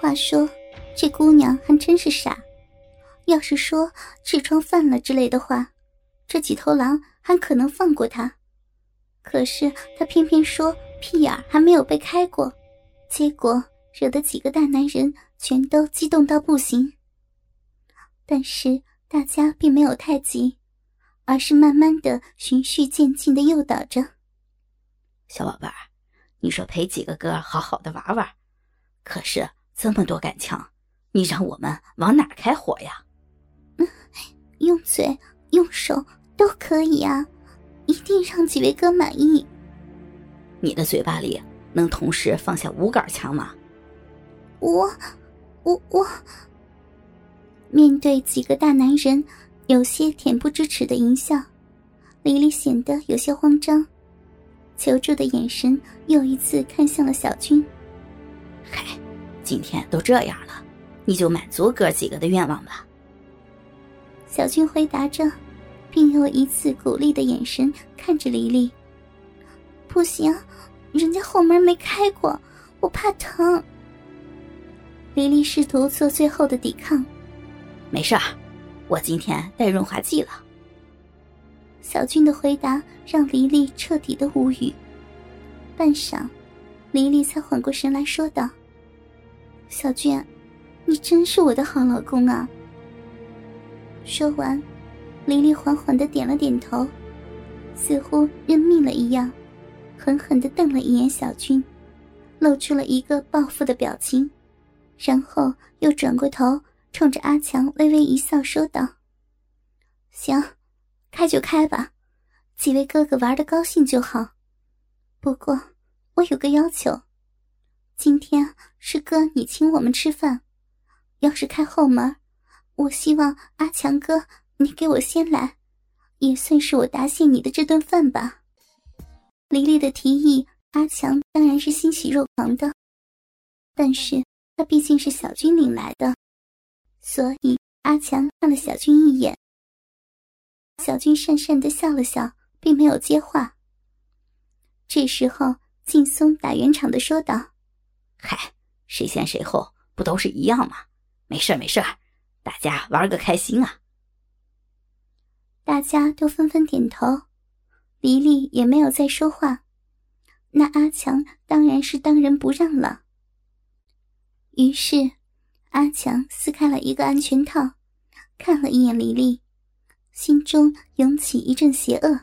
话说，这姑娘还真是傻。要是说痔疮犯了之类的话，这几头狼还可能放过她。可是她偏偏说屁眼还没有被开过，结果惹得几个大男人全都激动到不行。但是大家并没有太急，而是慢慢的循序渐进的诱导着。小宝贝儿，你说陪几个哥好好的玩玩，可是这么多杆枪，你让我们往哪开火呀？嗯，用嘴、用手都可以啊，一定让几位哥满意。你的嘴巴里能同时放下五杆枪吗？我，我，我。面对几个大男人有些恬不知耻的淫笑，李丽显得有些慌张。求助的眼神又一次看向了小军。嗨，今天都这样了，你就满足哥几个的愿望吧。小军回答着，并用一次鼓励的眼神看着黎黎。不行，人家后门没开过，我怕疼。黎黎试图做最后的抵抗。没事儿，我今天带润滑剂了。小军的回答让黎黎彻底的无语。半晌，黎黎才缓过神来说道：“小军，你真是我的好老公啊。”说完，黎黎缓缓的点了点头，似乎认命了一样，狠狠的瞪了一眼小军，露出了一个报复的表情，然后又转过头，冲着阿强微微一笑，说道：“行。”开就开吧，几位哥哥玩的高兴就好。不过我有个要求，今天是哥你请我们吃饭，要是开后门，我希望阿强哥你给我先来，也算是我答谢你的这顿饭吧。黎黎的提议，阿强当然是欣喜若狂的，但是他毕竟是小军领来的，所以阿强看了小军一眼。小军讪讪的笑了笑，并没有接话。这时候，劲松打圆场的说道：“嗨，谁先谁后不都是一样吗？没事没事大家玩个开心啊！”大家都纷纷点头，黎黎也没有再说话。那阿强当然是当仁不让了。于是，阿强撕开了一个安全套，看了一眼黎黎。心中涌起一阵邪恶，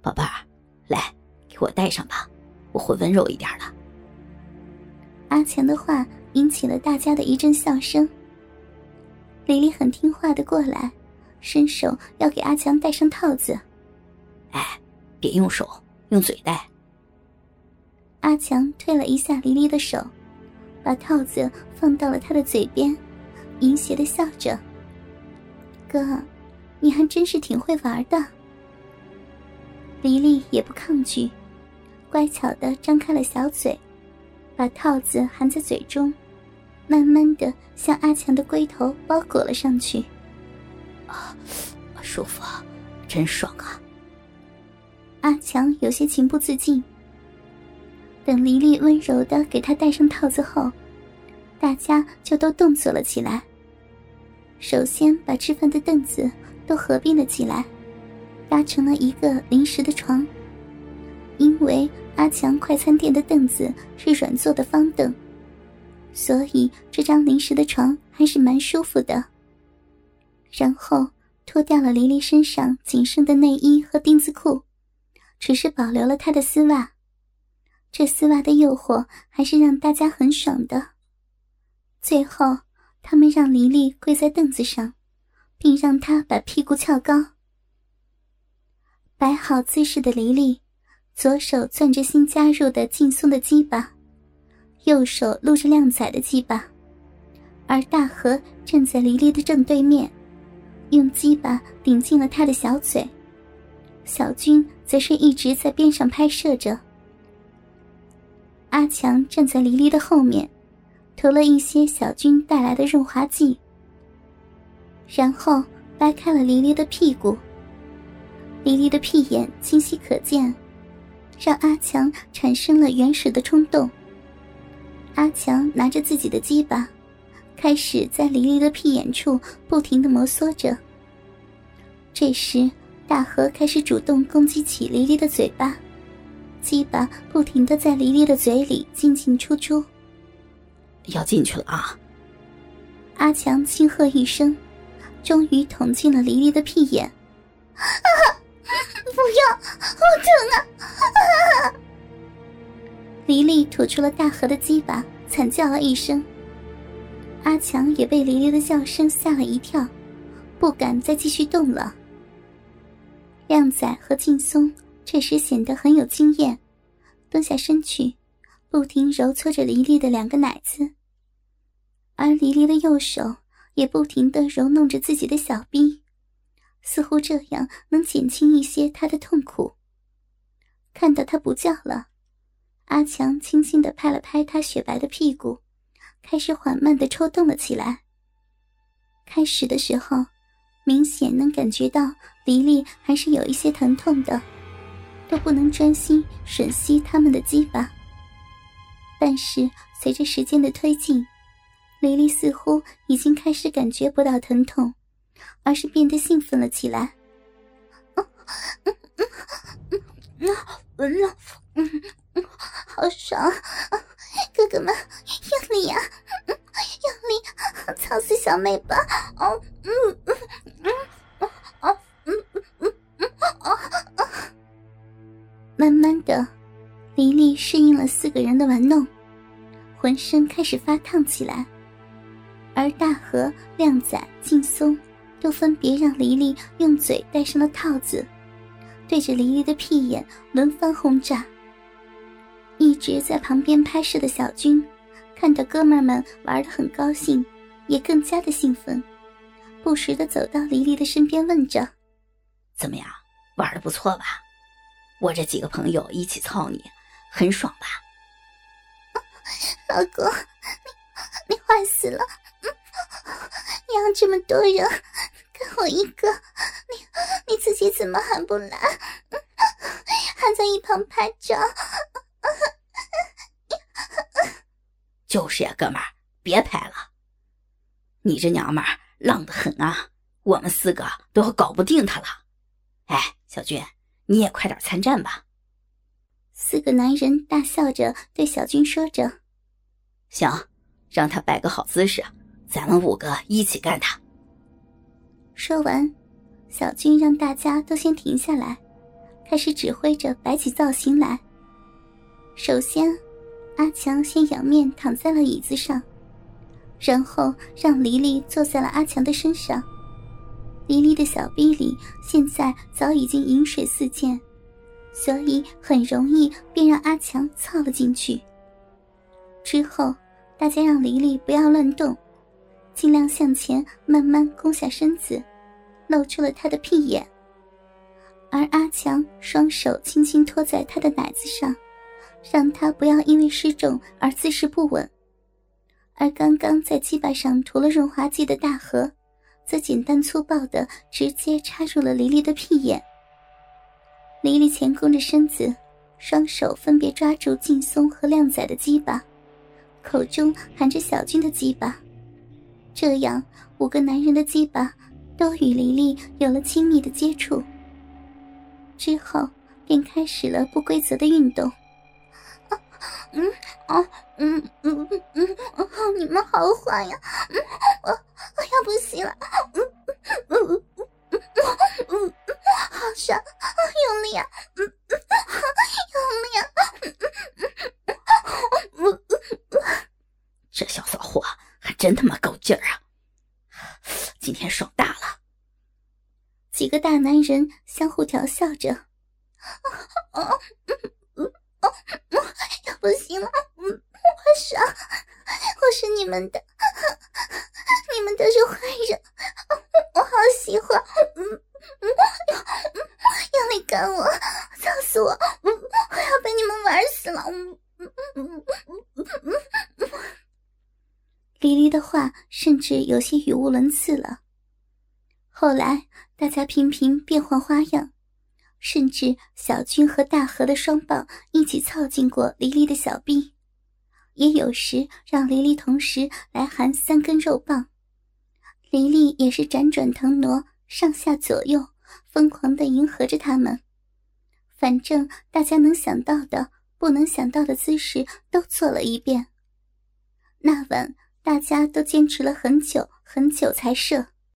宝贝儿，来，给我戴上吧，我会温柔一点的。阿强的话引起了大家的一阵笑声。李丽很听话的过来，伸手要给阿强戴上套子。哎，别用手，用嘴戴。阿强推了一下黎黎的手，把套子放到了他的嘴边，淫邪的笑着：“哥。”你还真是挺会玩的。黎黎也不抗拒，乖巧的张开了小嘴，把套子含在嘴中，慢慢的向阿强的龟头包裹了上去。啊，舒服，啊真爽啊！阿强有些情不自禁。等黎黎温柔的给他戴上套子后，大家就都动作了起来。首先把吃饭的凳子。都合并了起来，搭成了一个临时的床。因为阿强快餐店的凳子是软座的方凳，所以这张临时的床还是蛮舒服的。然后脱掉了黎黎身上仅剩的内衣和丁字裤，只是保留了她的丝袜。这丝袜的诱惑还是让大家很爽的。最后，他们让黎黎跪在凳子上。并让她把屁股翘高，摆好姿势的黎黎，左手攥着新加入的劲松的鸡巴，右手撸着靓仔的鸡巴，而大河站在黎黎的正对面，用鸡巴顶进了他的小嘴。小军则是一直在边上拍摄着。阿强站在黎黎的后面，涂了一些小军带来的润滑剂。然后掰开了黎黎的屁股，黎黎的屁眼清晰可见，让阿强产生了原始的冲动。阿强拿着自己的鸡巴，开始在黎黎的屁眼处不停的摩挲着。这时，大河开始主动攻击起黎黎的嘴巴，鸡巴不停的在黎黎的嘴里进进出出。要进去了啊！阿强轻喝一声，终于捅进了黎黎的屁眼。啊！不要，好疼啊！黎黎吐出了大河的鸡巴，惨叫了一声。阿强也被黎黎的叫声吓了一跳，不敢再继续动了。靓仔和劲松这时显得很有经验，蹲下身去，不停揉搓着黎黎的两个奶子，而黎黎的右手也不停的揉弄着自己的小臂。似乎这样能减轻一些他的痛苦。看到他不叫了，阿强轻轻的拍了拍他雪白的屁股，开始缓慢的抽动了起来。开始的时候，明显能感觉到黎黎还是有一些疼痛的，都不能专心吮吸他们的鸡巴。但是随着时间的推进，黎黎似乎已经开始感觉不到疼痛。而是变得兴奋了起来。嗯嗯嗯嗯，闻了，嗯嗯，好爽！哥哥们，用力呀，用力，操死小妹吧！哦，嗯嗯嗯，嗯，哦哦。慢慢的，黎黎适应了四个人的玩弄，浑身开始发烫起来，而大河、靓仔、劲松。又分别让黎黎用嘴戴上了套子，对着黎黎的屁眼轮番轰炸。一直在旁边拍摄的小军，看到哥们们玩的很高兴，也更加的兴奋，不时的走到黎黎的身边问着：“怎么样，玩的不错吧？我这几个朋友一起操你，很爽吧？”老公，你你坏死了！养这么多人。跟我一个，你你自己怎么还不来？还在一旁拍照？就是呀，哥们儿，别拍了。你这娘们儿浪得很啊，我们四个都要搞不定他了。哎，小军，你也快点参战吧。四个男人大笑着对小军说着：“行，让他摆个好姿势，咱们五个一起干他。”说完，小军让大家都先停下来，开始指挥着摆起造型来。首先，阿强先仰面躺在了椅子上，然后让黎黎坐在了阿强的身上。黎黎的小臂里现在早已经饮水四溅，所以很容易便让阿强操了进去。之后，大家让黎黎不要乱动。尽量向前，慢慢弓下身子，露出了他的屁眼。而阿强双手轻轻托在他的奶子上，让他不要因为失重而姿势不稳。而刚刚在鸡巴上涂了润滑剂的大河，则简单粗暴的直接插入了黎黎的屁眼。黎黎前弓着身子，双手分别抓住劲松和靓仔的鸡巴，口中含着小军的鸡巴。这样，五个男人的鸡巴都与黎黎有了亲密的接触。之后，便开始了不规则的运动。嗯，哦，嗯嗯嗯嗯，你们好坏呀！嗯我要不行了。嗯嗯嗯嗯嗯，好爽，用力啊！嗯嗯，用力啊！嗯嗯嗯，这小骚货。还真他妈够劲儿啊！今天爽大了。几个大男人相互调笑着。哦，嗯要不行了，我爽，我是你们的，你们都是坏人，我好喜欢，嗯嗯，要用力干我，操死我，我要被你们玩死了，嗯嗯嗯嗯嗯嗯。黎黎的话甚至有些语无伦次了。后来大家频频变换花样，甚至小军和大河的双棒一起操进过黎黎的小臂，也有时让黎黎同时来含三根肉棒。黎黎也是辗转腾挪，上下左右，疯狂的迎合着他们。反正大家能想到的、不能想到的姿势都做了一遍。那晚大家都坚持了很久很久才射。